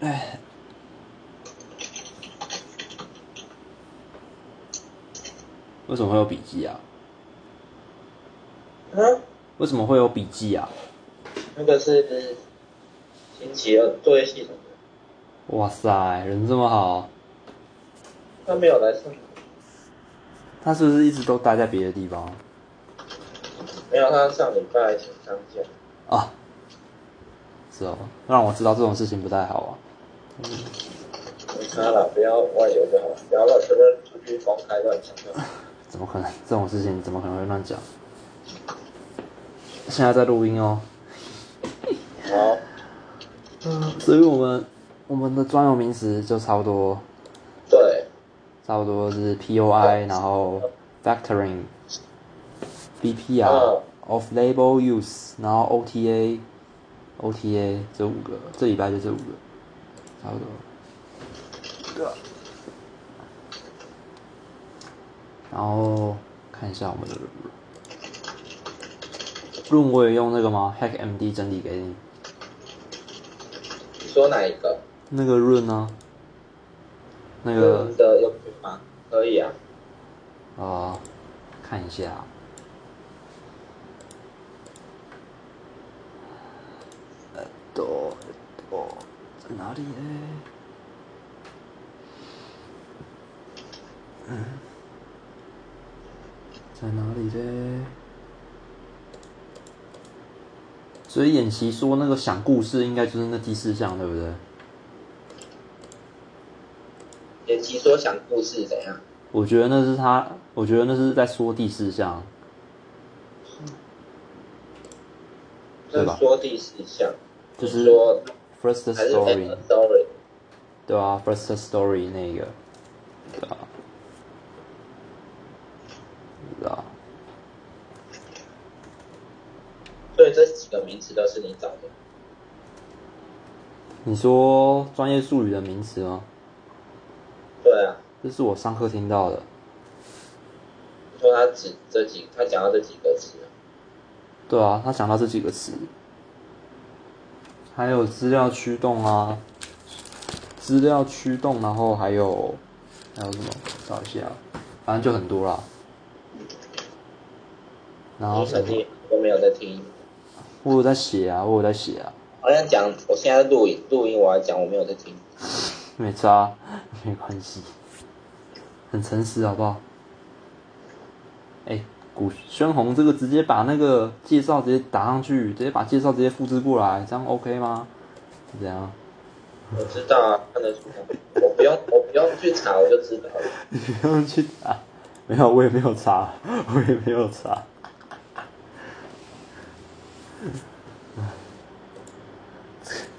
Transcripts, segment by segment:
哎，为什么会有笔记啊？嗯，为什么会有笔记啊？那个是星期二作业系统的，哇塞，人这么好，他没有来上，他是不是一直都待在别的地方没有他上礼拜请丧假。啊？是哦，让我知道这种事情不太好啊。没差了，不要外流就好，不要乱随便出去公开乱讲。怎么可能？这种事情怎么可能会乱讲？现在在录音哦。好，嗯所以我们我们的专有名词就差不多，对，差不多是 POI，然后 factoring、BPR、嗯 off-label use，然后 OTA、OTA 这五个，这礼拜就这五个，差不多。然后看一下我们的论，我也用那个吗？HackMD 整理给你。你说哪一个？那个润啊，那个嗯的有吗？可以啊。呃，看一下，呃，都都在哪里呢？嗯，在哪里呢？所以演习说那个想故事应该就是那第四项，对不对？演习说讲故事怎样？我觉得那是他，我觉得那是在说第四项，对吧是说第四项，就是说 first story？对啊，first story 那个，对啊，对啊，所以这几个名词都是你找的。你说专业术语的名词吗？对啊，这是我上课听到的，说他指这几，他讲到这几个词，对啊，他讲到这几个词，还有资料驱动啊，资料驱动，然后还有还有什么？找一下，反正就很多啦。然后什么？你肯定都没有在听。我有在写啊，我有在写啊，好像讲，我现在在录音，录音我还讲我没有在听。没差，没关系，很诚实好不好？哎、古宣红这个直接把那个介绍直接打上去，直接把介绍直接复制过来，这样 OK 吗？是这样？我知道啊，看得出来。我不用，我不用去查，我就知道了。你不用去查，没有，我也没有查，我也没有查。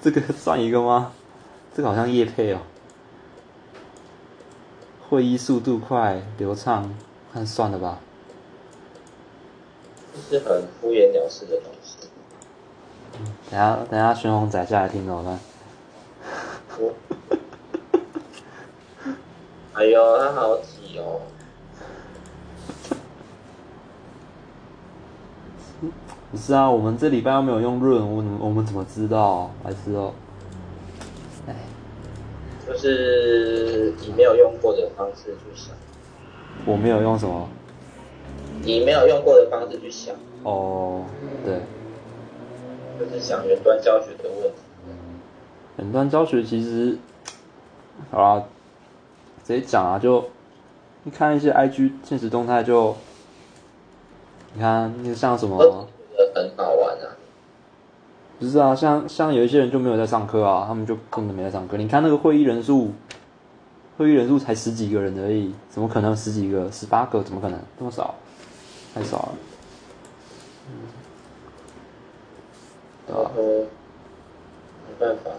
这个算一个吗？这个好像叶配哦。会议速度快、流畅，看算了吧。这是很敷衍了事的东西。等下等下玄红仔下来听怎么办？我，哎呦，他好挤哦。不是啊，我们这礼拜又没有用润，我们我们怎么知道？白痴哦。哎，就是你没有用过的方式去想，我没有用什么。你没有用过的方式去想，哦，对，就是想远端教学的问题。远端教学其实，好啦，直接讲啊，就你看一些 IG 现实动态就，你看那个像什么，很好玩啊。不是啊，像像有一些人就没有在上课啊，他们就根本没在上课。你看那个会议人数，会议人数才十几个人而已，怎么可能十几个、十八个？怎么可能这么少？太少了。对吧、然后没办法，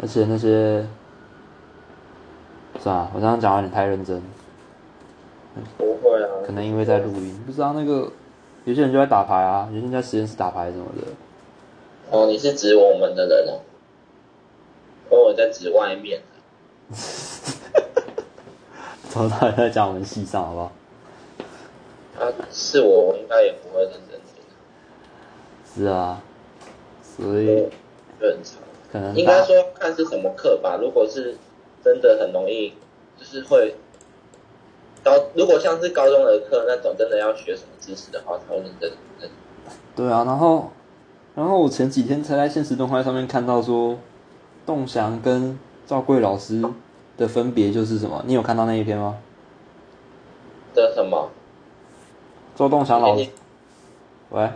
而且那些，算了，我刚刚讲有点太认真，不会啊。可能因为在录音，不知道那个有些人就在打牌啊，有些人在实验室打牌什么的。哦，你是指我们的人哦？哦，我在指外面。从头到尾在讲我们戏上，好不好？他是我，我应该也不会认真听。是啊，所以就很长。可能应该说看是什么课吧。如果是真的很容易，就是会高。如果像是高中的课那种，真的要学什么知识的话，才会认真认。对啊，然后然后我前几天才在现实动态上面看到说，栋翔跟赵贵老师的分别就是什么？你有看到那一篇吗？的什么？周栋翔老师，喂，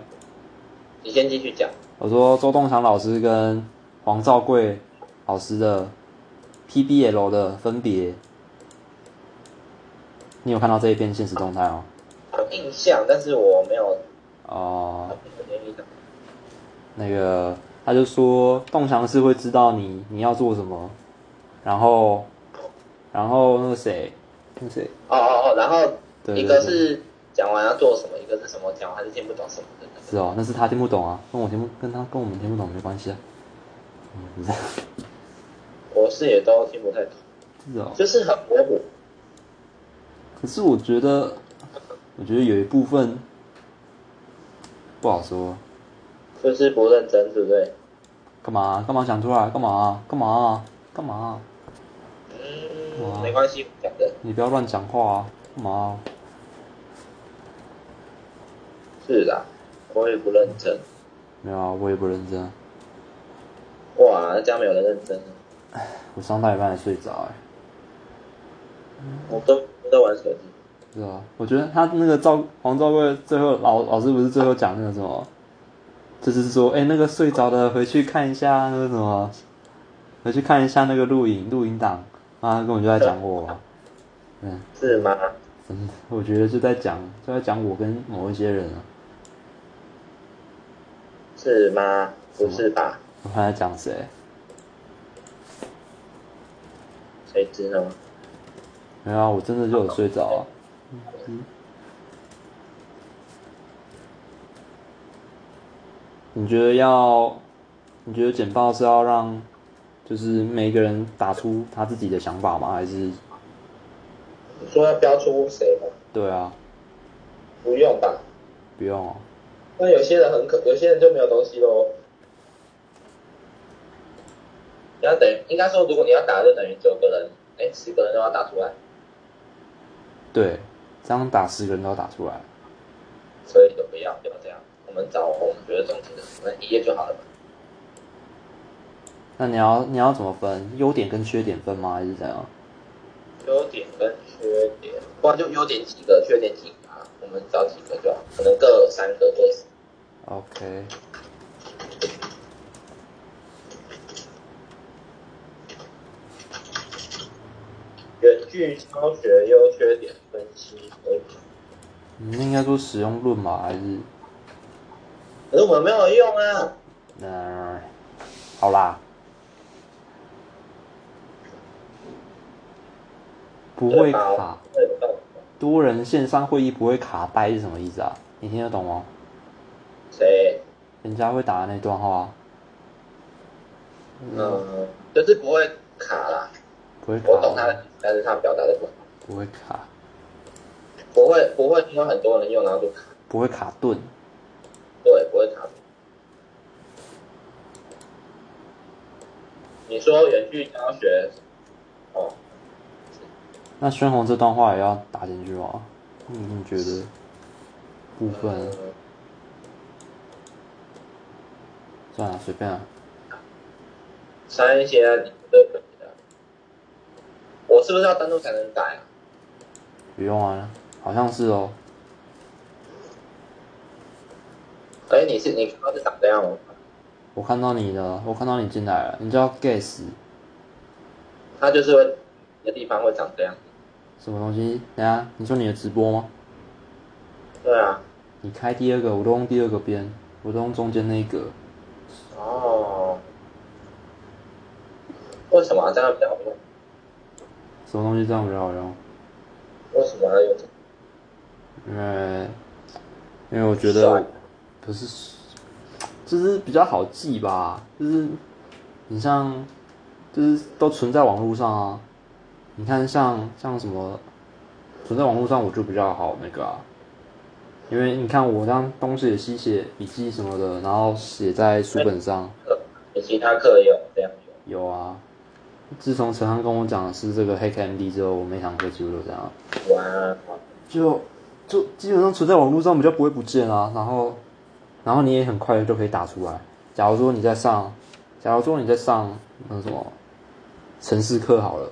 你先继续讲。我说周栋翔老师跟黄兆贵老师的 PBL 的分别，你有看到这一篇现实动态吗？有印象，但是我没有哦。那个他就说栋强是会知道你你要做什么，然后然后那个谁，那个谁，哦哦哦，然后一个对是讲完要做什么，一个是什么讲完还是听不懂什么的。是哦，那是他听不懂啊，跟我听不跟他跟我们听不懂没关系啊。嗯，是我是也都听不太懂，是哦，就是很模糊。可是我觉得，我觉得有一部分不好说。就是不认真，对不对？干嘛？干嘛讲出来？干嘛？干嘛？干嘛？嗯，没关系，讲的你不要乱讲话啊！干嘛？是啦，我也不认真。没有啊，我也不认真啊。哇，那这样没有人认真，我上到一半才睡着哎、我都都在玩手机。是啊，我觉得他那个赵黄兆贵最后老老师不是最后讲那个什么，就是说，哎、那个睡着的回去看一下那个什么，回去看一下那个录影录影档，啊，根本就在讲我，嗯，是吗？真的，我觉得就在讲就在讲我跟某一些人啊，是吗？不是吧？我看在讲谁，谁知道？没有啊，我真的就有睡着啊，嗯，你觉得要，你觉得简报是要让，就是每个人打出他自己的想法吗？还是你说要标出谁吗？对啊，不用吧？不用哦，那有些人很可，有些人就没有东西喽。你要等于应该说，如果你要打，就等于九个人，哎，十个人都要打出来，对，这样打十个人都要打出来，所以就不要不要这样。我们找我们觉得重点的，那一页就好了嘛。那你要你要怎么分？优点跟缺点分吗？还是怎样？优点跟缺点，不然就优点几个，缺点几个啊？我们找几个就好，可能各三个各四。OK，远距教学优缺点分析应该说使用论吧？还是可是我们没有用啊。嗯，好啦，不会卡。多人线上会议不会卡呆是什么意思啊？你听得懂吗？谁？人家会打的那段话，嗯，就是不会卡啦。不会卡，我懂他但是他表达的不好不会卡，不会不会因为很多人用然后就卡，不会卡顿。对，不会卡。你说远距教学，哦，那宣红这段话也要打进去吗？你你觉得部分嗯算了，随便啊。删一些你的可以的。我是不是要登录才能改啊？不用啊，好像是哦。哎，你是你刚刚是长这样吗？我看到你的，我看到你进来了，你叫 Guess 它就是会的地方会长这样。什么东西？等下，你说你的直播吗？对啊。你开第二个，我都用第二个边，我都用中间那一个。哦。为什么这样比较好用？什么东西这样比较好用？为什么要用？因为因为我觉得不是，就是比较好记吧，就是你像就是都存在网络上啊。你看像像什么存在网络上，我就比较好那个啊，因为你看我这样东写西写笔记什么的，然后写在书本上，你其他课也有这样？有啊。自从陈航跟我讲的是这个黑 MD 之后，我每堂课几乎都这样。哇，就就基本上存在网络上比较不会不见啊，然后然后你也很快就可以打出来。假如说你在上，假如说你在上那什么城市课好了，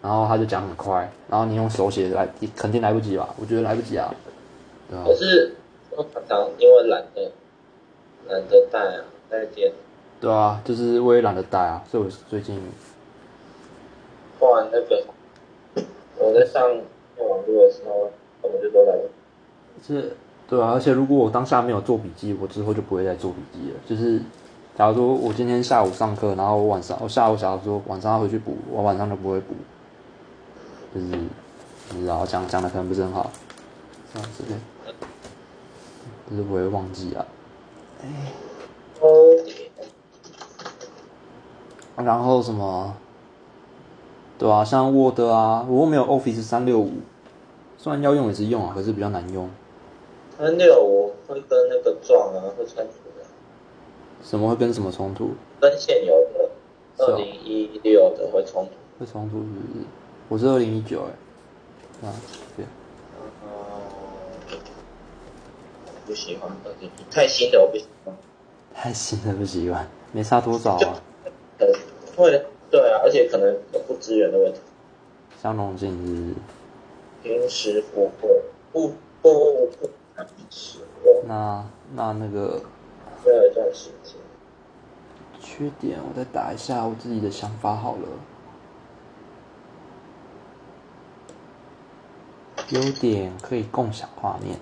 然后他就讲很快，然后你用手写来，你肯定来不及吧？我觉得来不及啊，对啊可，是我常常因为懒得懒得带啊，带电，对啊，就是我也懒得带啊，所以我最近不然那个我在上用网络的时候，我们就都来不及。是，对啊，而且如果我当下没有做笔记，我之后就不会再做笔记了。就是，假如说我今天下午上课，然后我晚上我下午假如说晚上要回去补，我晚上就不会补。就是，你知道讲讲的可能不是很好，这样子的，就是我会忘记啊。哦，然后什么，对啊，像 Word 啊，我又没有 Office 三六五，虽然要用也是用啊，可是比较难用。三六五会跟那个撞啊，会冲突的，什么会跟什么冲突？跟现有的二零一六的会冲突。会冲突是不是？我是二零一九哎，啊，对，不喜欢太新的我不喜欢。太新的不喜欢，没差多少啊。呃，会，对啊，而且可能有不支援的问题。相容性是平时不会，不不不敢使用，那那那个需要一段时间。缺点，我再打一下我自己的想法好了。优点可以共享画面，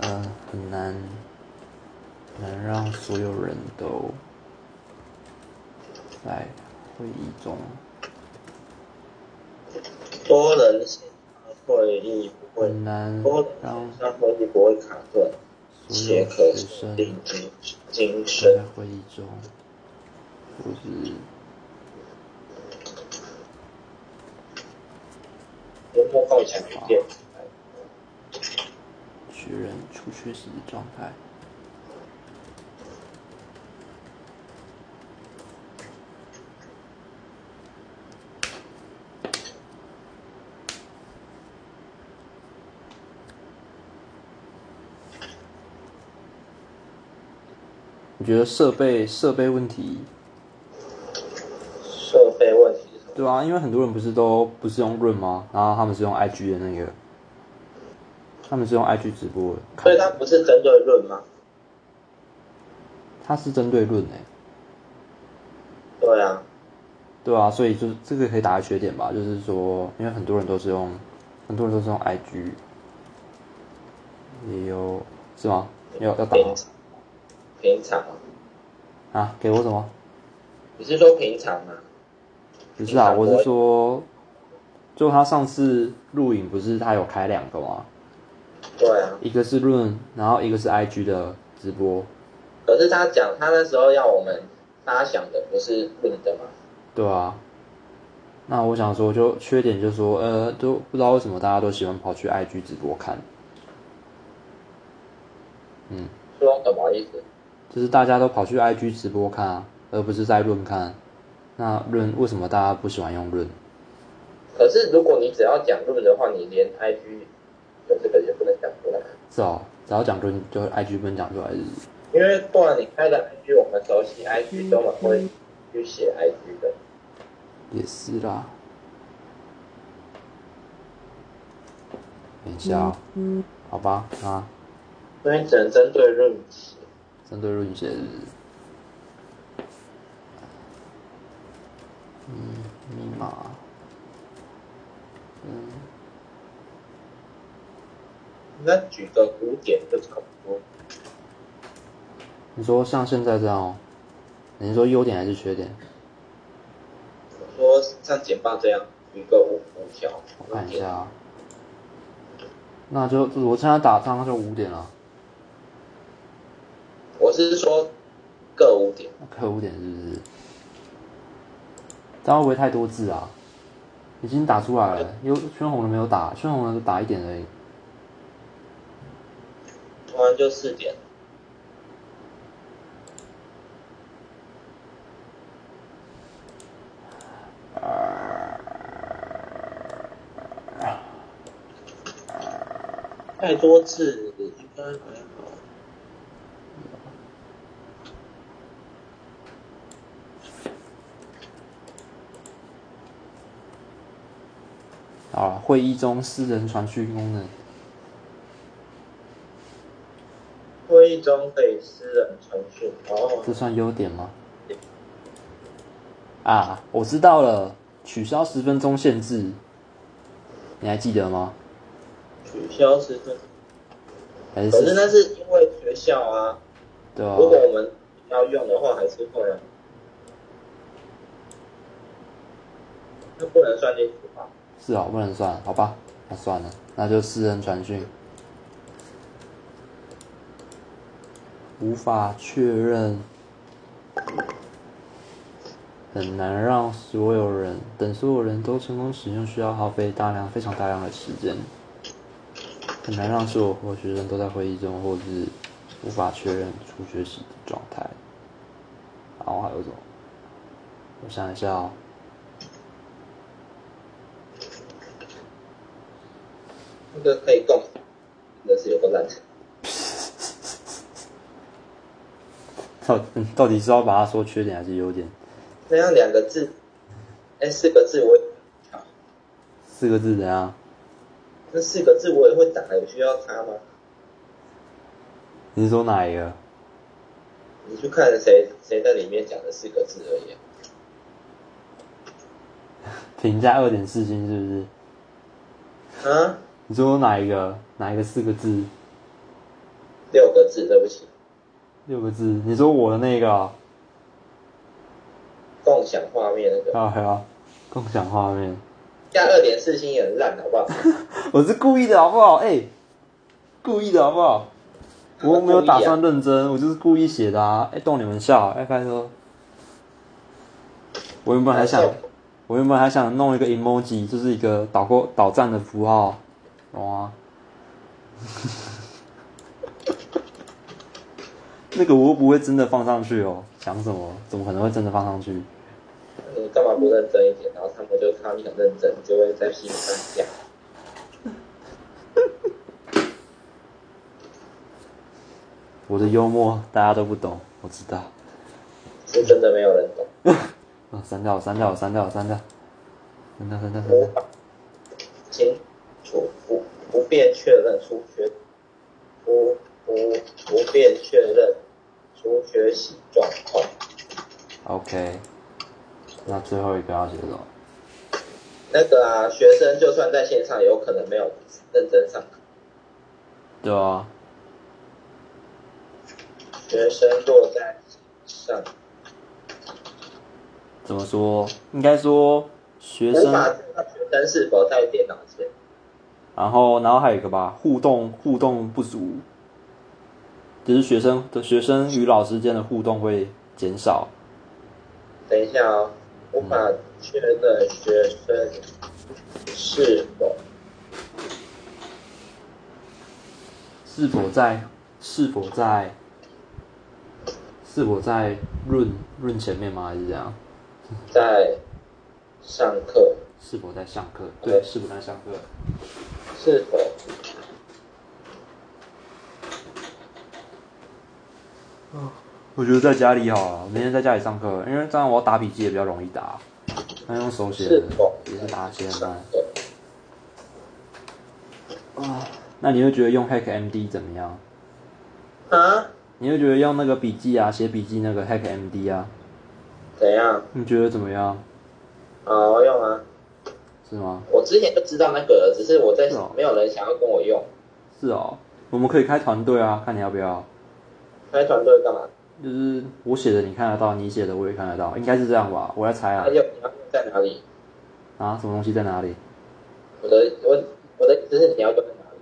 呃，很难能让所有人都在会议中。多人线上会议不会，很难多人让线上会议不会卡顿，所且有可学生定精精在。会议中，或是幽默共享语言，学人处学习的状态。你觉得设备设备问题，设备问题？对啊，因为很多人不是都不是用润吗？然后他们是用 IG 的那个，他们是用 IG 直播的，所以它不是针对论吗？它是针对论诶、对啊，对啊，所以就是这个可以打个缺点吧，就是说，因为很多人都是用，很多人都是用 IG，也有是吗？要要打吗平常，啊？给我什么？你是说平常吗？不是啊，我是说，就他上次录影不是他有开两个吗？对啊，一个是论，然后一个是 IG 的直播，可是他讲他那时候要我们发想的不是论的嘛？对啊。那我想说，就缺点就是说，呃，都不知道为什么大家都喜欢跑去 IG 直播看，嗯。说什么意思？就是大家都跑去 IG 直播看啊，而不是在论看。那论为什么大家不喜欢用论？可是如果你只要讲论的话，你连 IG 的这个也不能讲出来，是哦，只要讲出就 IG 不能讲出来因为不然你开的 IG，我们熟悉 IG 根本会去写 IG 的。也是啦。等一下、哦，好吧，啊，所以只能针对论写。针对论写是不是？嗯，密码，嗯，那举个五点就差不多。你说像现在这样哦，你是说优点还是缺点？我说像简报这样，举个五五条，我看一下啊。那就我现在打上就五点了，我是说各五点，各五点是不是？这样会不会太多字啊？已经打出来了，有宣红的没有打，宣红的打一点而已。就四点。太多次。啊，会议中私人传讯功能。中可以私人传讯。哦，这算优点吗？啊，我知道了，取消十分钟限制，你还记得吗？取消十分。还是可是那是因为学校啊，对啊如，果我们要用的话，还是会啊。那不能算进去吧？是啊，不能算，好吧，那算了，那就私人传讯，无法确认，很难让所有人等所有人都成功使用，需要耗费大量非常大量的时间，很难让所有或学生都在会议中，或是无法确认初学习的状态。然后还有什么？我想一下哦。那个可以共，真的是有个烂。到嗯到底是要把它说缺点还是优点？这样两个字，哎，四个字我四个字怎样？那四个字我也会打，有需要它吗？你是说哪一个？你去看谁谁在里面讲的四个字而已啊。评价二点四星是不是？啊，你说哪一个？哪一个四个字？六个字，对不起，六个字？你说我的那个啊？共享画面那个啊还有共享画面，加二点四星也很烂，好不好？我是故意的好不好？哎、故意的好不好？我没有打算认真，我就是故意写的啊！哎、逗你们笑，哎、拜托。我原本还想，我原本还想弄一个 emoji，就是一个导过导站的符号，懂吗？那个我又不会真的放上去哦，想什么？怎么可能会真的放上去？你干嘛不认真一点？然后他们就看到你很认真，就会在心上讲。我的幽默大家都不懂，我知道。是真的没有人懂。啊，删掉，删掉，删掉，删掉，删掉，删掉，删掉。清楚不不便确认出学不不不便确认出学习状况。OK，那最后一个要写什么？那个啊，学生就算在线上，有可能没有认真上课。对啊，学生若在上怎么说？应该说学无生，法知道学生是否在电脑前。然后然后还有一个吧，互动互动不足，就是学生的学生与老师间的互动会减少。等一下哦，无法确认学生是否是否在是否在是否在润润前面吗？还是怎样？在上课，是否在上课？对，是否在上课？是否我觉得在家里好了，我明天在家里上课，因为这样我要打笔记也比较容易打。那用手写的也是打起来很慢。啊，那你会觉得用 Hack MD 怎么样？啊？你会觉得用那个笔记啊，写笔记那个 Hack MD 啊，怎样？你觉得怎么样？好用啊！是吗？我之前就知道那个了，只是我在没有人想要跟我用。是哦，我们可以开团队啊，看你要不要。开团队干嘛？就是我写的你看得到，你写的我也看得到，应该是这样吧？我来猜啊要用在哪里？啊，什么东西在哪里？我的我我的意思是你要用在哪里？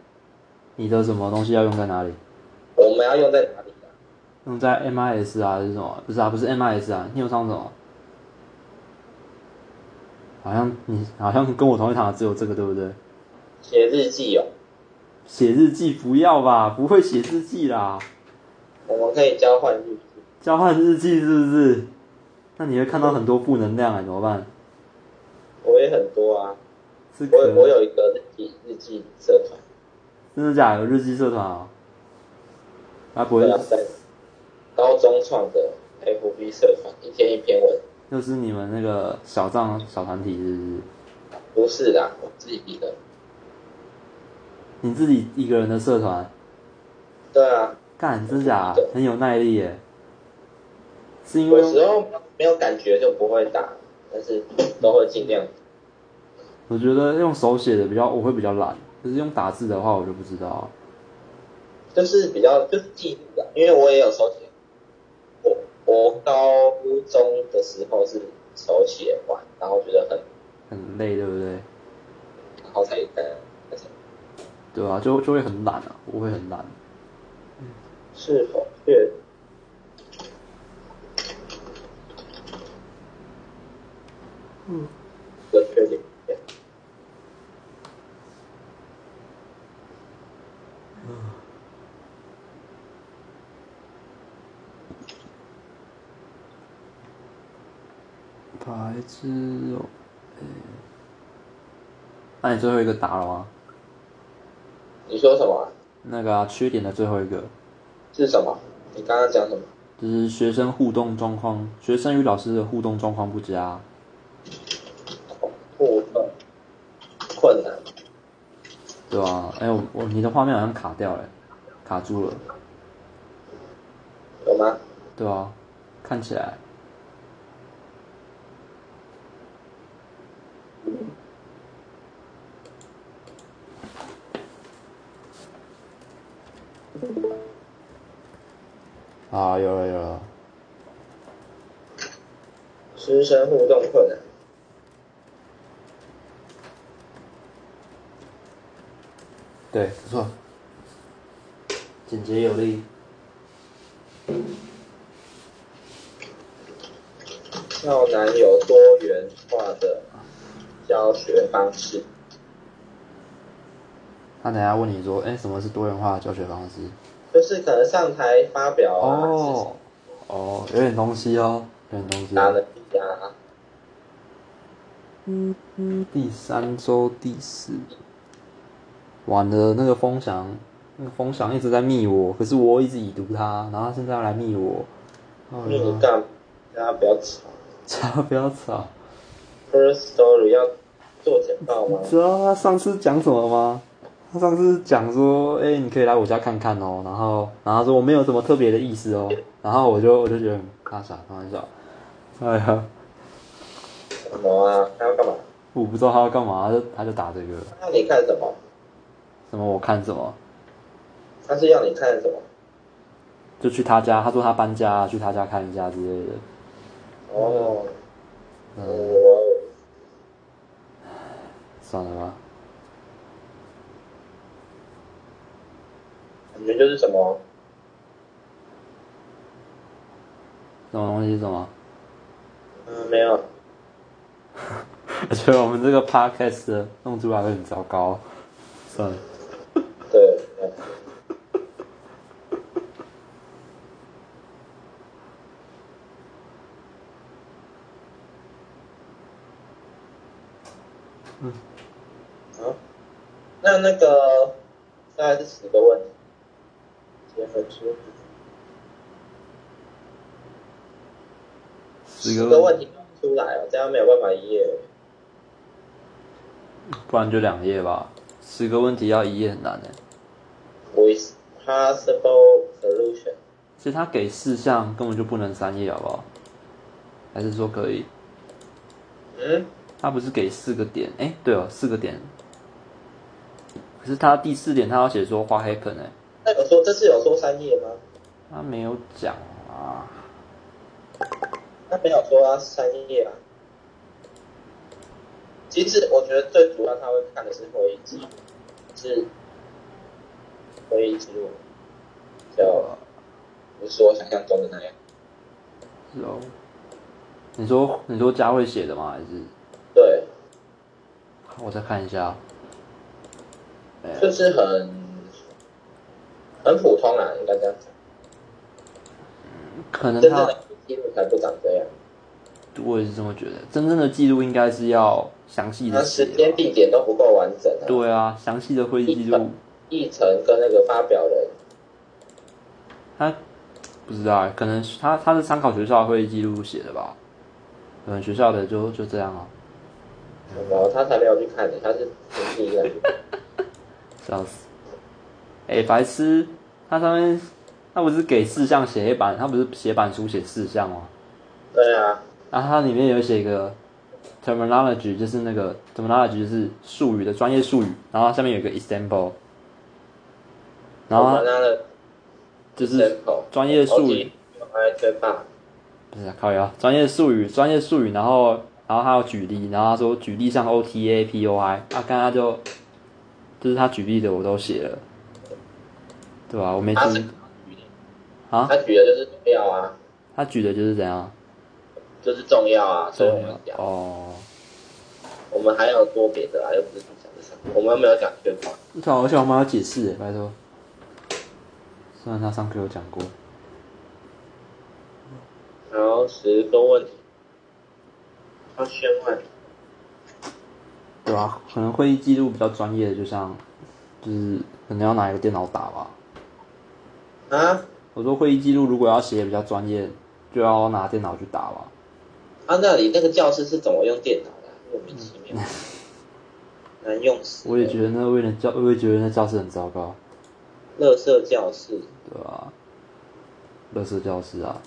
你的什么东西要用在哪里？我们要用在哪里啊？用在 MIS 啊，还是什么？不是啊，不是 MIS 啊，你有上什么？好像你好像跟我同一堂的只有这个，对不对？写日记哦，写日记不要吧，不会写日记啦，我们可以交换日记。交换日记是不是？那你会看到很多负能量啊，怎么办？我也很多啊，我我有一个日记日记社团，真的假的？有日记社团啊？啊不会高中创的 FB 社团，一天一篇文，又是你们那个小账小团体是不是？不是啦，我自己比的。你自己一个人的社团，对啊，干真假？很有耐力耶。是因为有时候没有感觉就不会打，但是都会尽量。我觉得用手写的比较，我会比较懒。可是用打字的话，我就不知道。就是比较就是记录的，因为我也有手写。我我高中的时候是手写完，然后觉得很，很累，对不对？然后才干。对啊，就就会很懒啊，我会很懒。是否确嗯，的缺点？白痴哦、欸，那你最后一个答了吗？你说什么啊？那个、啊、缺点的最后一个，是什么？你刚刚讲什么？就是学生互动状况，学生与老师的互动状况不佳。互动困难。对啊，哎、我我你的画面好像卡掉了，卡住了。有吗？对啊，看起来。啊，有了有了，师生互动困难。对，不错，简洁有力。较难有多元化的教学方式。他等下问你说，哎、什么是多元化的教学方式？就是可能上台发表啊，哦，哦，有点东西哦，有点东西、拿哦。能力啊，嗯嗯，第三周第四，完了，那个风翔，那个风翔一直在密我，可是我一直已读他，然后他现在要来密我。密你干，大家不要吵。吵，不要吵。First story 要做简报吗？知道他上次讲什么吗？他上次讲说，哎、你可以来我家看看哦，然后，然后他说我没有什么特别的意思哦，然后我就我就觉得很大傻，开玩笑。哎呀，什么啊？他要干嘛？我不知道他要干嘛，他就他就打这个，要你看什么？什么我看什么，他是要你看什么？就去他家，他说他搬家，去他家看一下之类的。哦，嗯，算了吧。感觉就是什么？什么东西什么？嗯，没有。我觉得我们这个 podcast 的弄出来会很糟糕。算了。对，对嗯。好，那那个大概是十个问题，结合出十十个问题出来哦，这样没有办法一页。不然就两页吧。十个问题要一页很难诶。with possible solution。其实他给四项根本就不能三页，好不好？还是说可以？嗯，他不是给四个点？哎、对哦，四个点。可是他第四点他要写说 what happened 哎、那有说这次有说三页吗？他没有讲啊。他没有说啊三页啊。其实我觉得最主要他会看的是会议记录，是会议记录，就不是我想象中的那样。是哦。你说你说佳慧写的吗？还是对，我再看一下？哎、就是很很普通啊，应该这样讲。可能他真正的记录才不长这样，我也是这么觉得。真正的记录应该是要详细的写时间。地点都不够完整啊。对啊，详细的会议记录议程跟那个发表人，他不知道欸，可能他他是参考学校的会议记录写的吧？可能学校的就就这样啊，然后他才没有去看的，他是亲自一个人。笑死！哎、白痴，他上面他不是给四项写黑板，他不是写板书写四项吗？对啊，然后它里面有写一个 terminology，就是那个 terminology 就是术语的专业术语，然后下面有一个 example，然后就是专业术语，不是啊靠腰，专业术语，专业术语，然后然后还有举例，然后他说举例像 OTA、POI，啊，刚刚就就是他举例的我都写了，对吧、我没他是记啊，他举的就是重要啊，他举的就是怎样，就是重要啊，所以我们讲，哦，我们还有多别的啊，又不是讲这三个，我们又没有讲缺乏。对啊，而且我们要解释耶，拜托，虽然他上课有讲过。然后十个问题，要先问，对啊，可能会议记录比较专业的，就像就是可能要拿一个电脑打吧。啊？我说会议记录如果要写比较专业，就要拿电脑去打吧。啊，那你那个教室是怎么用电脑的？啊、莫名其妙，难用死。我也觉得那为了教，我也觉得那教室很糟糕，乐色教室，对啊、乐色教室啊，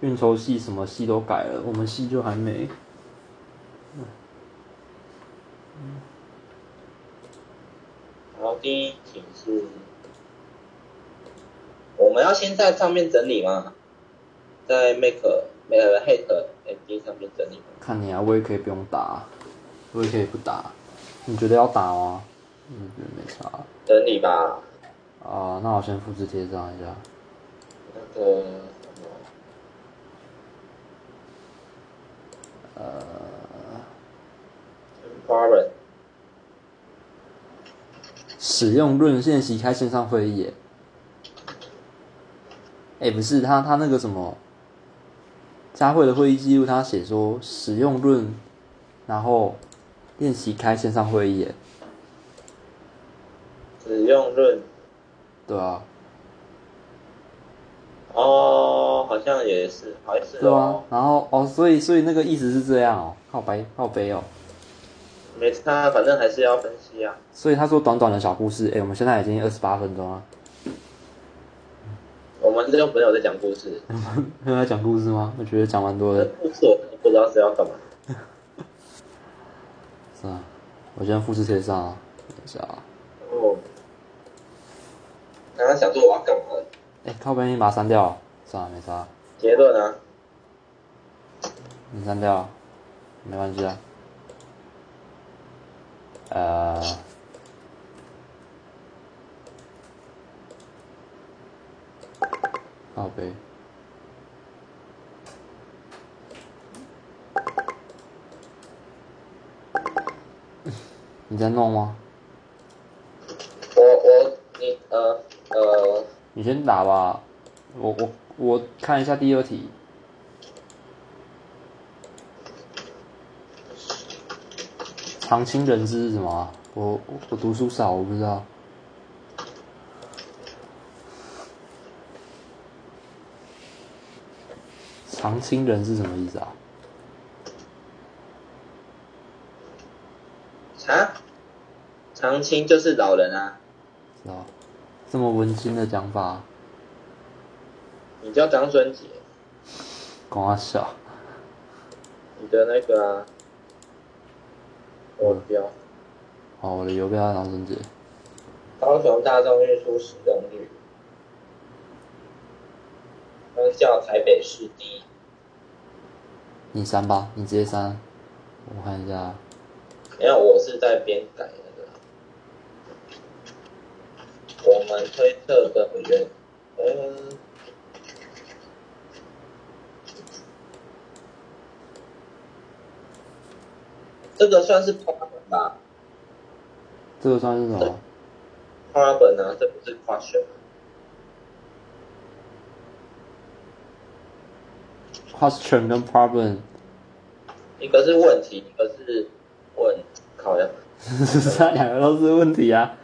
运筹系什么系都改了，我们系就还没。然后第一题是，我们要先在上面整理吗？在 Make 没有 Hate MD 上面整理吗？看你啊，我也可以不用打，我也可以不打。你觉得要打吗？嗯，觉得没差。整理吧，啊，那我先复制贴上一下。呃 e n 使用论现席开线上会议耶。哎、不是他他那个什么，佳慧的会议记录，他写说使用论，然后练习开线上会议耶，使用论，对啊，哦，好像也是，好像是对啊哦，，然后哦，所以所以那个意思是这样哦，靠白靠背哦，没差，反正还是要分析啊。所以他说短短的小故事，哎、我们现在已经二十八分钟了，我们这个朋友在讲故事，没有在讲故事吗？我觉得讲蛮多的，故事我不知道是要干嘛。是啊，我先复制贴上啊，等一下啊，哦，刚刚想说我要干嘛了？哎、靠边你把它删掉了，算了没差。结论啊，你删掉，没关系啊。呃，靠背。你在弄吗？我我你呃呃，你先打吧，我我我看一下第二题。常青人知是什么我我读书少，我不知道。常青人是什么意思啊？啊，长青就是老人啊，知道？这么文青的讲法，你叫张孙杰，跟我笑。你的那个啊，我标哦，我的邮票张春杰。高雄大众运输使用率，相较台北市低，你删吧，你直接删。我看一下，没有，我是在边改那个。我们推测的原，嗯，这个算是 problem 吧这个算是什么？？problem 啊，这不是 question question 跟 problem，一个是问题，一个是问，考量，这两个都是问题啊。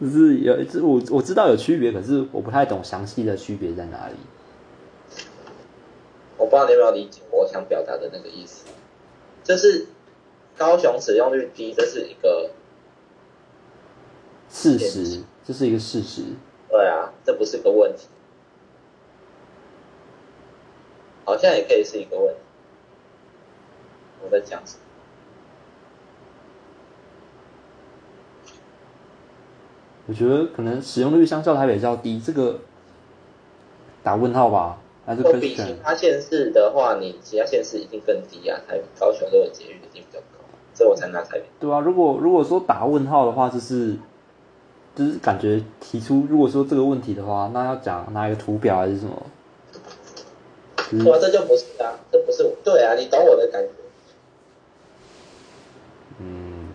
就是有，这我我知道有区别，可是我不太懂详细的区别在哪里。我不知道你有没有理解我想表达的那个意思，就是高雄使用率低，这是一个事实，这是一个事实。对啊，这不是个问题，好像也可以是一个问题。我在讲什么？我觉得可能使用率相较台北较低，这个打问号吧，还是比其他县市的话，你其他县市一定更低啊，台高雄都有捷运一定比较高，所以我才拿台北。对啊，如果如果说打问号的话，就是就是感觉提出，如果说这个问题的话，那要讲拿一个图表还是什么？对啊，这就不是啊，这不是对啊，你懂我的感觉。嗯，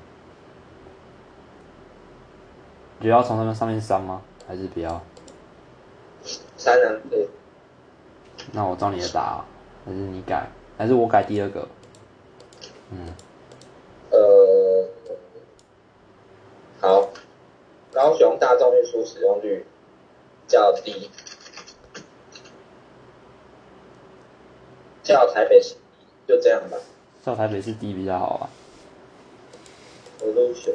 你要从他们上面删吗？还是不要？删啊，对。那我照你的打，还是你改，还是我改第二个？嗯。呃，好，高雄大众运输使用率较低，较台北市就这样吧。叫台北市 D 比较好啊。我都选。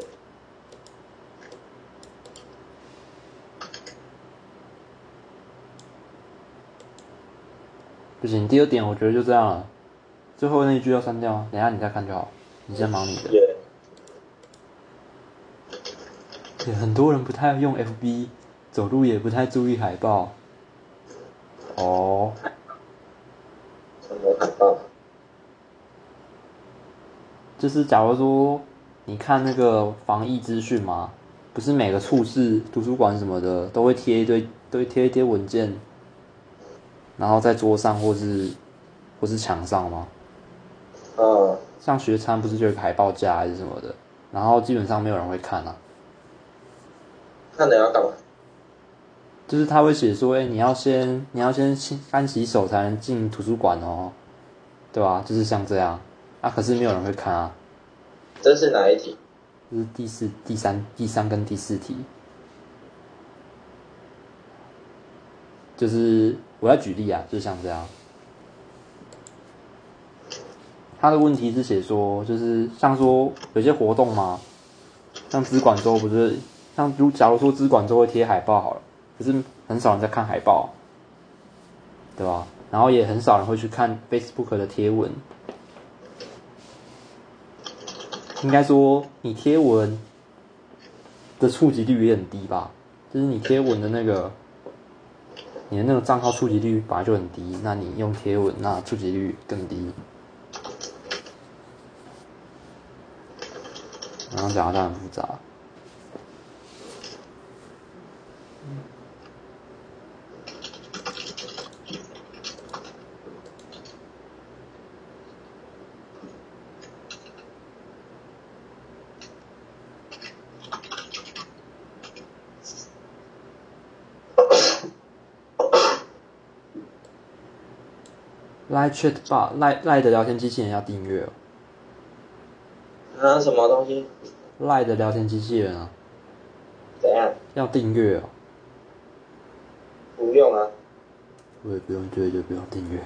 不行，第二点我觉得就这样了。最后那一句要删掉，等下你再看就好。你先忙你的。对，很多人不太用 FB，走路也不太注意海报。哦。什么海报？就是假如说你看那个防疫资讯嘛，不是每个处室、图书馆什么的都会贴一堆，都会贴一贴文件。然后在桌上或是或是墙上吗？嗯，像学餐不是就有海报架还是什么的，然后基本上没有人会看啊。看了要干嘛？就是他会写说，哎，你要先你要先洗干洗手才能进图书馆哦，对啊？就是像这样，啊，可是没有人会看啊。这是哪一题？这是第四、第三、第三跟第四题。就是我要举例啊，就像这样。他的问题是写说，就是像说有些活动嘛，像资管周不是，像如假如说资管周会贴海报好了，可是很少人在看海报，对吧？然后也很少人会去看 Facebook 的贴文。应该说你贴文的触及率也很低吧？就是你贴文的那个。你的那个账号触及率本来就很低，那你用贴文，那触及率更低。然后讲的很复杂。Line Chat Bar 赖赖的聊天机器人要订阅哦。啊，什么东西？赖的聊天机器人啊？怎样？要订阅哦。不用啊。我也不用，对就不用订阅。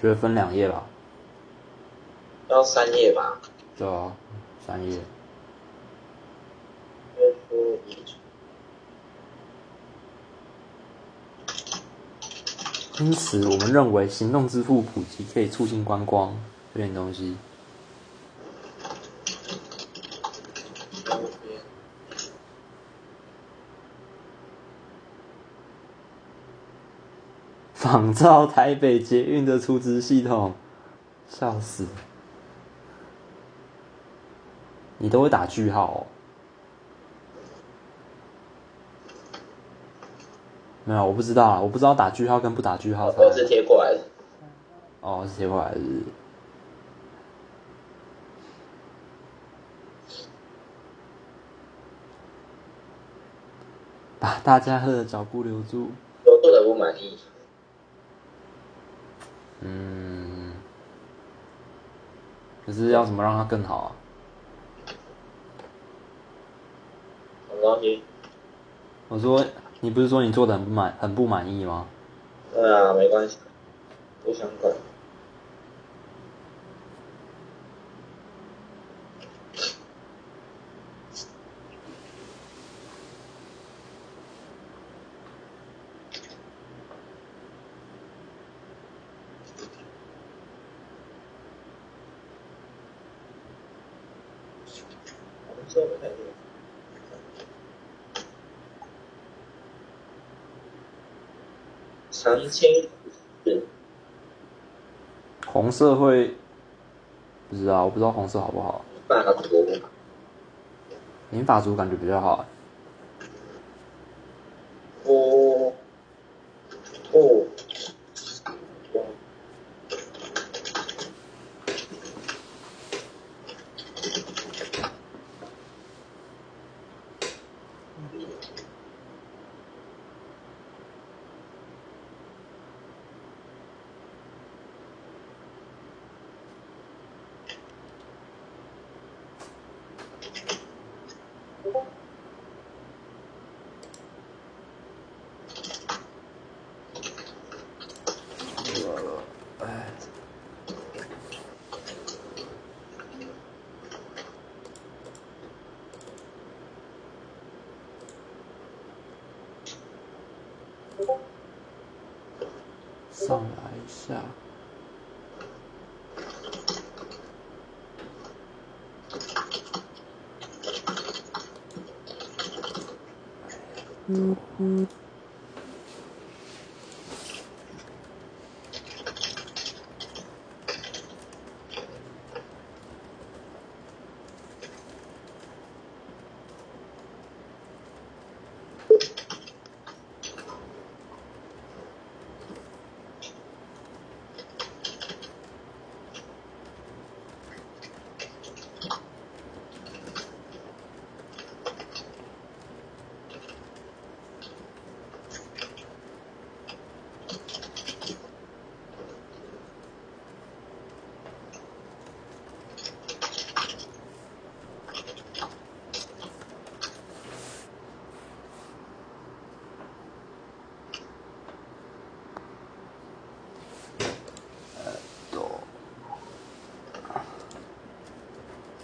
觉得分两页吧，要三页吧？对啊，三页。因此，我们认为行动支付普及可以促进观光这点东西。仿照台北捷运的储值系统，笑死！你都会打句号哦？没有，我不知道啊，我不知道打句号跟不打句号差都是贴过来的。哦，是贴过来的把大家喝的脚步留住。我做的不满意，嗯，可是要怎么让它更好啊？什么东西？我说，你不是说你做的很不满很不满意吗？对啊，没关系，不想管。长青是红色会不知道，我不知道红色好不好。大国，银发族感觉比较好，哦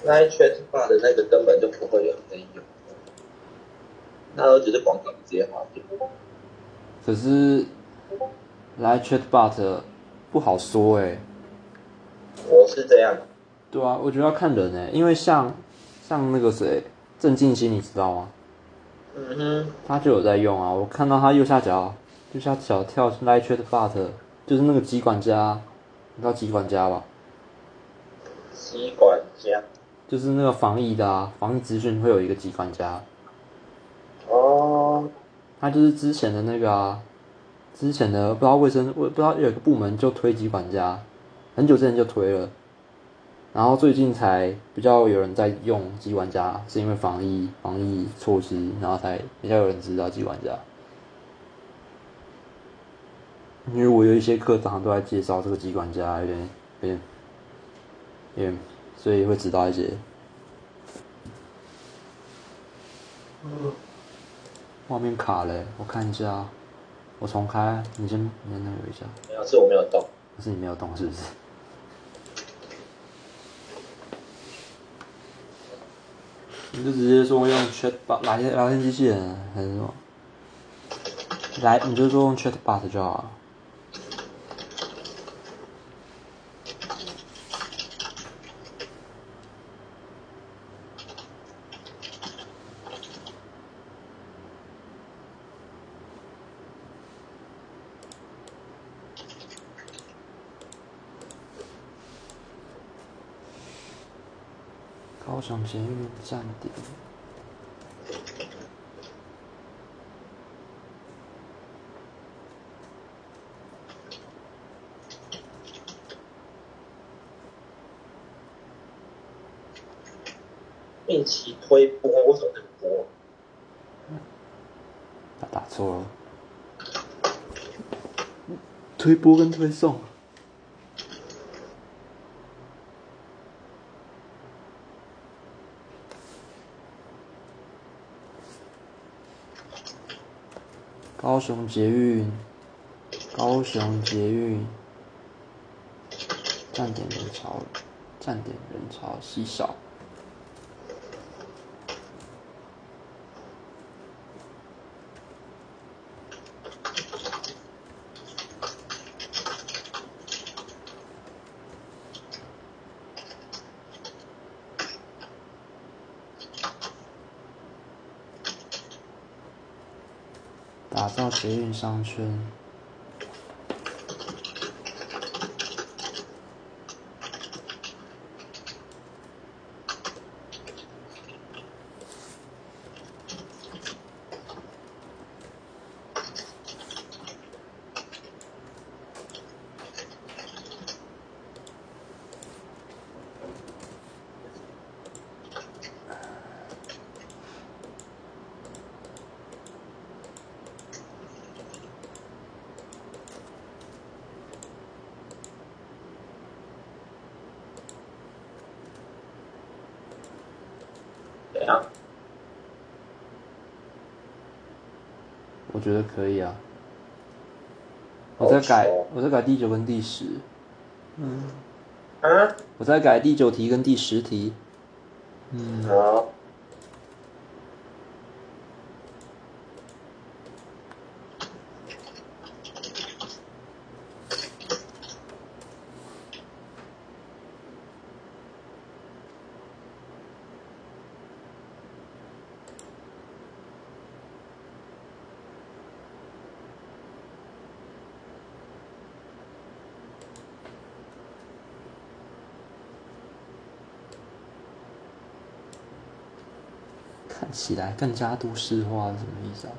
那 Chat Bar 的那个根本就不会有人在用，那都只是广告直接划掉。可是来 Chatbot 不好说哎、我是这样，对啊，我觉得要看人哎、因为像像那个谁郑敬熙，你知道吗？嗯哼，他就有在用啊，我看到他右下角右下角跳 Live Chatbot，就是那个机管家，你知道机管家吧？吸管家。就是那个防疫的啊，防疫资讯会有一个机管家，哦，他就是之前的那个啊，之前的不知道卫生，我不知道有一个部门就推机管家，很久之前就推了，然后最近才比较有人在用机管家，是因为防疫防疫措施，然后才比较有人知道机管家。因为我有一些课堂都在介绍这个机管家，有点有点有点，所以会知道一些。画面卡了，我看一下，我重开，你先你先那个一下。没有，是我没有动。可是你没有动是不是？你就直接说用 Chatbot 聊天聊天机器人还是什么？来，你就说用 Chatbot 就好了。高雄捷运站点。定期推播，为什么这个播？他打错了。推播跟推送。高雄捷运，高雄捷运，站点人潮，站点人潮稀少。打造捷运商圈。怎样？我觉得可以啊。我在改，我在改第九跟第十。嗯？我在改第九题跟第十题。嗯，好。看起来更加都市化是什么意思啊？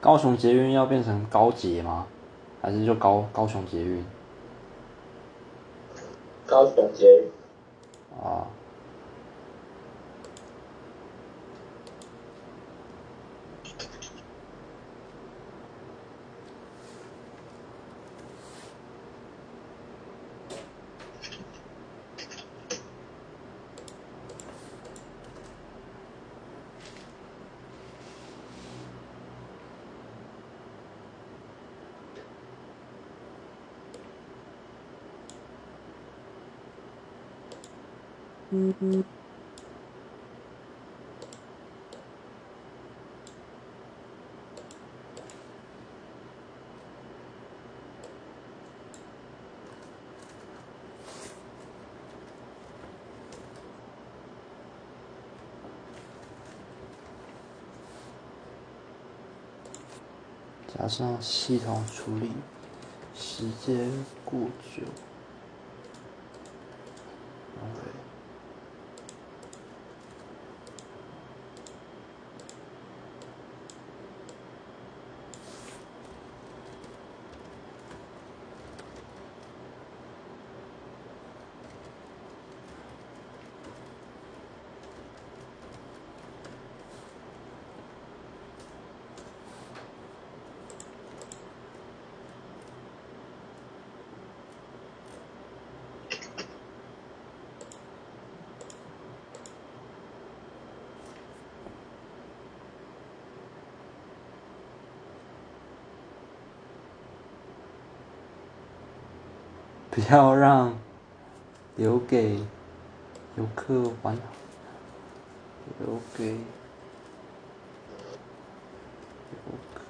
高雄捷运要变成高捷吗？还是就高高雄捷运？高雄捷运。啊，加上系统处理时间过久。OK。要让留给游客玩，留给游客。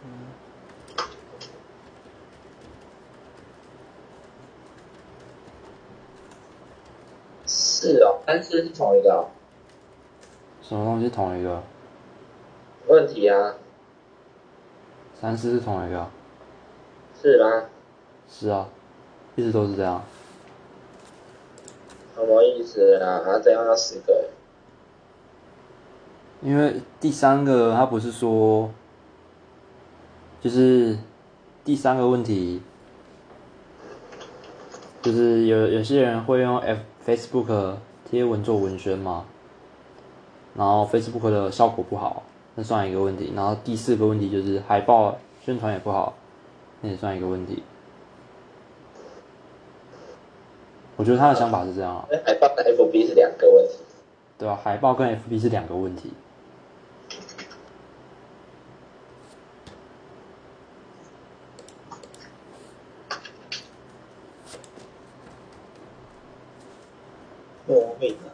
是哦，但是是同一个哦什么东西同一个？问题啊，三四是同一个？是吗？是啊，一直都是这样。什么意思啊？啊，这样要十个？因为第三个他不是说，就是第三个问题，就是有有些人会用 F Facebook 贴文做文宣嘛，然后 Facebook 的效果不好，那算一个问题。然后第四个问题就是海报宣传也不好，那也算一个问题。我觉得他的想法是这样啊，那海报跟 FB 是两个问题。对啊、海报跟 FB 是两个问题。莫名的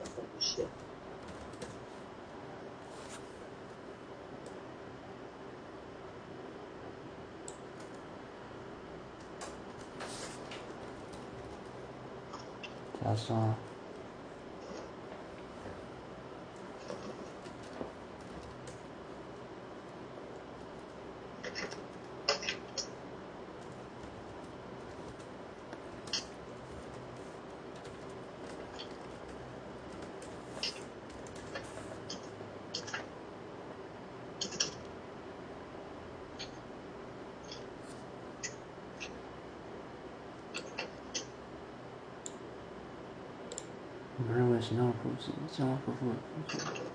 加上我们认为形象的普及，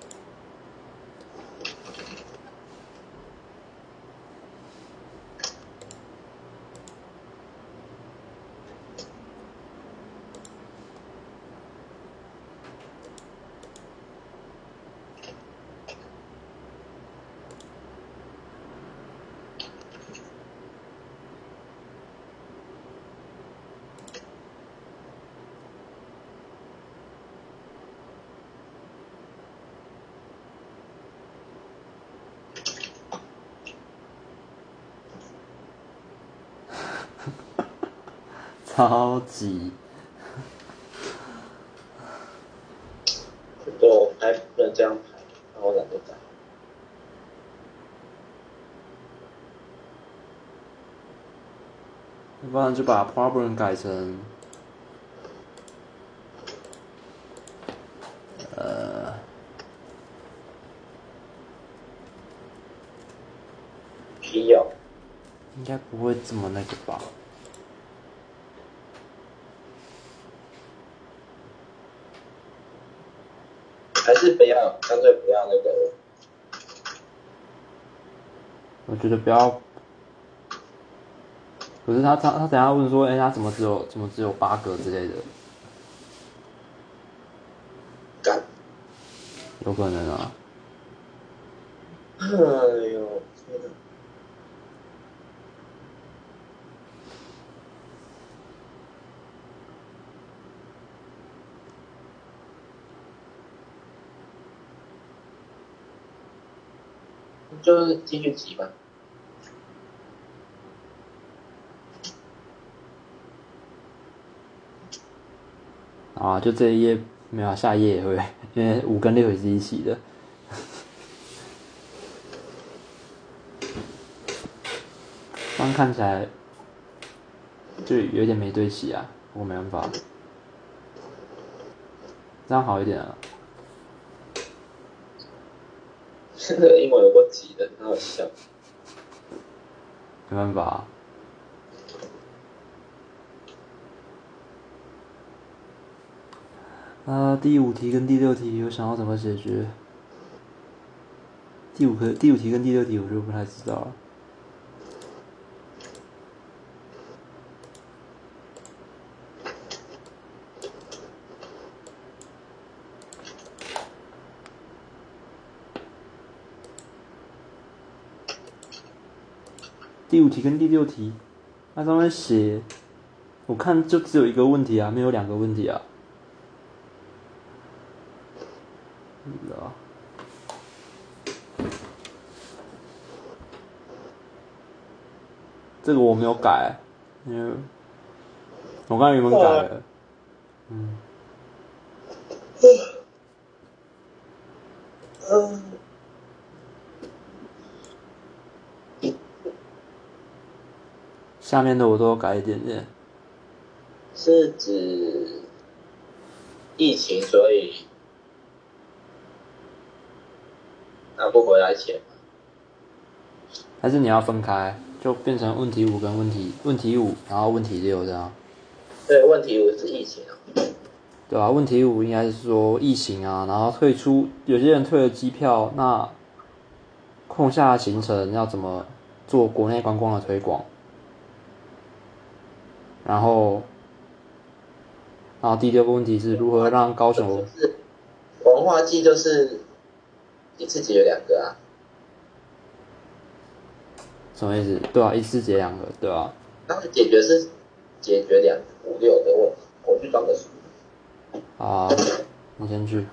超级不过还不能这样排，那我懒得改。要不然就把 problem 改成，呃，应该不会这么那个吧？是不要，干脆不要那个。我觉得不要。可是他他他等下问说，哎、他怎么只有怎么只有八个之类的？干，有可能啊。哎呦，天哪！就是继续挤吧。啊，就这一页没有啊，下一页也会，因为五跟六也是一起的。这样看起来就有点没对齐啊，我没办法。这样好一点啊。这个英文有过挤的，很好笑。没办法、啊。第五题跟第六题，有想要怎么解决？第五个、第五题跟第六题，我就不太知道了。第五题跟第六题，它上面写我看就只有一个问题啊，没有两个问题啊。啊。这个我没有改，因为我刚才原本改了。嗯。嗯。下面的我都改一点点。是指疫情，所以拿不回来钱还是你要分开，就变成问题五跟问题问题五，然后问题六这样？对，问题五是疫情啊。对啊，问题五应该是说疫情啊，然后退出，有些人退了机票，那空下行程要怎么做国内观光的推广？然后，然后第六个问题是如何让高雄文化季就是一次解决两个啊？什么意思？对啊，一次解两个，对啊。那解决是解决两五六的问题，我去装个书。啊，你先去。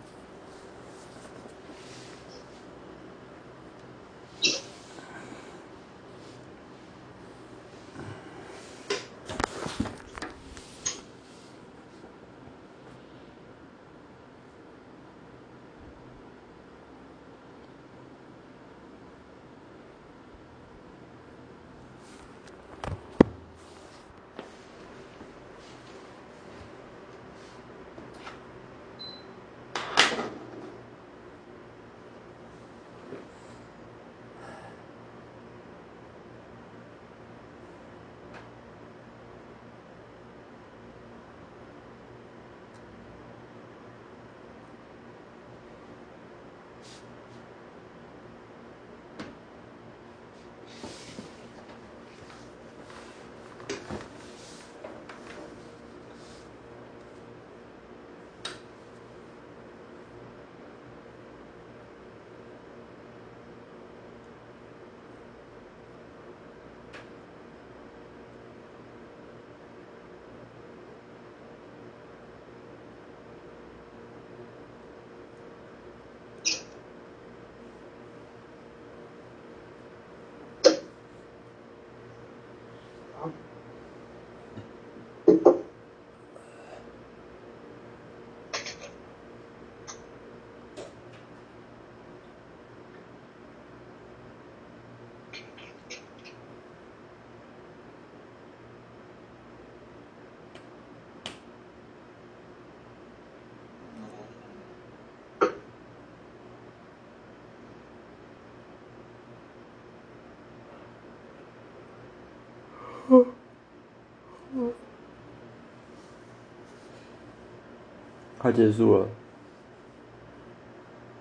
快结束了，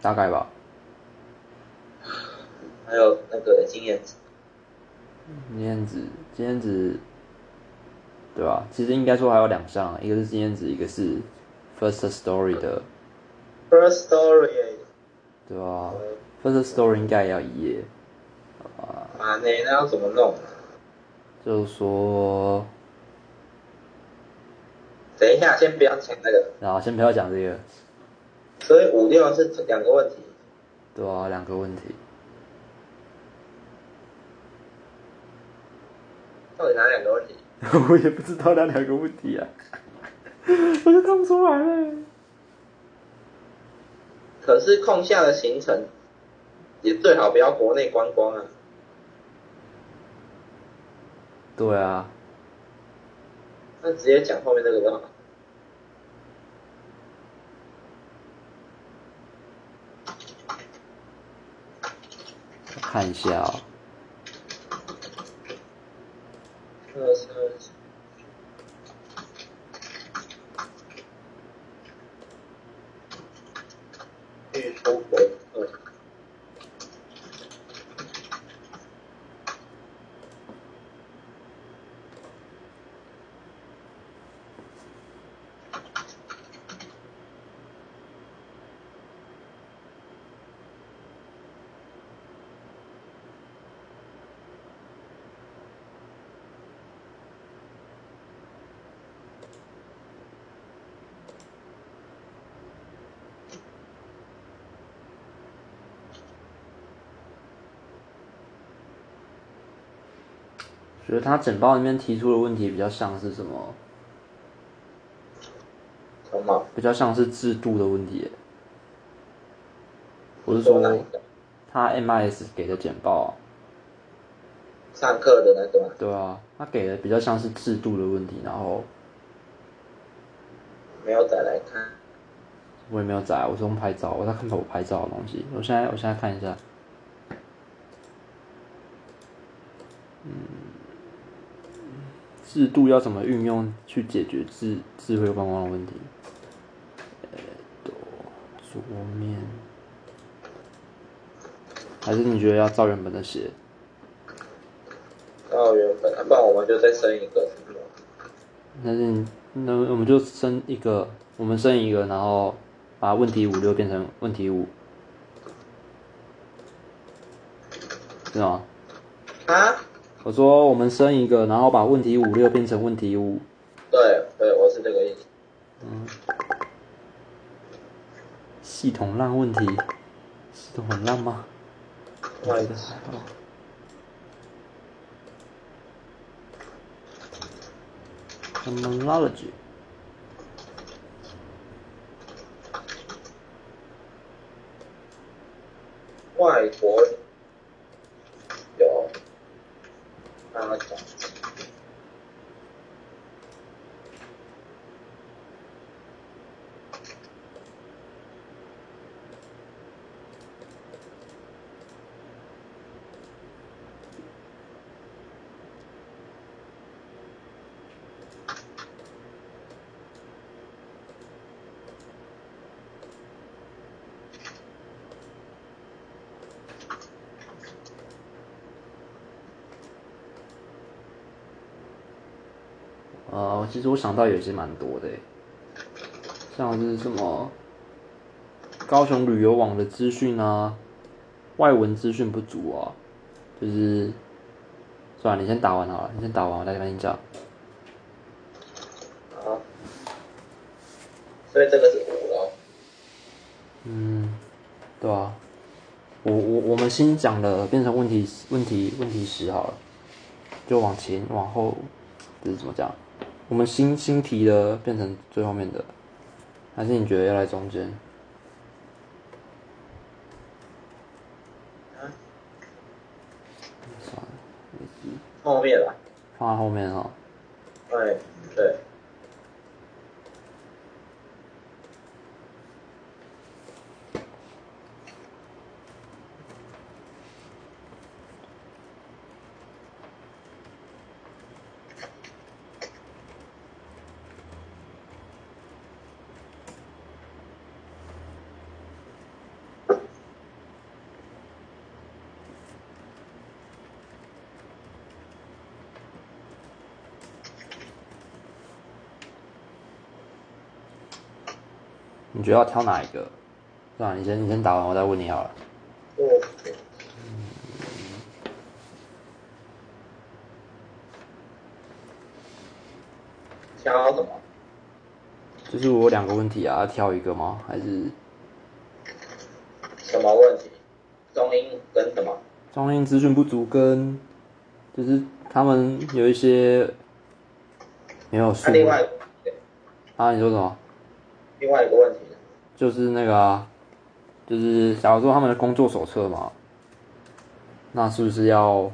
大概吧。还有那个经验值，经验值，经验值，对吧？其实应该说还有两项，一个是经验值，一个是 first story 的。first story，对吧？first story 应该也要一页。啊，那那要怎么弄？就是说，等一下，先不要讲那个。然后先不要讲这个。所以五六是两个问题。对啊，两个问题。到底哪两个问题？我也不知道哪两个问题啊，我就看不出来了。可是空下的行程，也最好不要国内观光啊。对啊，那直接讲后面这个就好。看一下啊。二十二。觉得他简报里面提出的问题比较像是什么？什么？比较像是制度的问题耶。我是说？他 MIS 给的简报啊，上课的那个吗？对啊，他给的比较像是制度的问题，然后没有再来看。我也没有载，我是用拍照，我在看我拍照的东西。我现在我现在看一下，制度要怎么运用去解决智智慧观光的问题？呃，桌面，还是你觉得要照原本的写？照原本，啊不然我们就再生一个，是那我们就生一个，我们生一个，然后把问题五六变成问题五，是吗？啊？我说我们生一个，然后把问题五六变成问题五，对对，我是这个意思。嗯系统烂问题，系统很烂吗？我外觉得还好。Terminology，外国有，刚刚讲呃，其实我想到有些蛮多的，像是什么高雄旅游网的资讯啊，外文资讯不足啊，就是，算了，你先打完好了，你先打完，我再跟你讲。好，所以这个是五咯。嗯，对啊，我我我们新讲的变成问题问题问题十好了，就往前往后，这是怎么讲？我们新新提的变成最后面的，还是你觉得要来中间？后面吧。放在后面哦。对对，你觉得要挑哪一个？算了，你先你先打完，我再问你好了。哦，挑什么？就是我两个问题啊，要挑一个吗？还是什么问题？中英跟什么？中英资讯不足跟就是他们有一些没有那、数另外啊？你说什么？另外一个问题呢？就是那个，就是假如说他们的工作手册嘛，那是不是要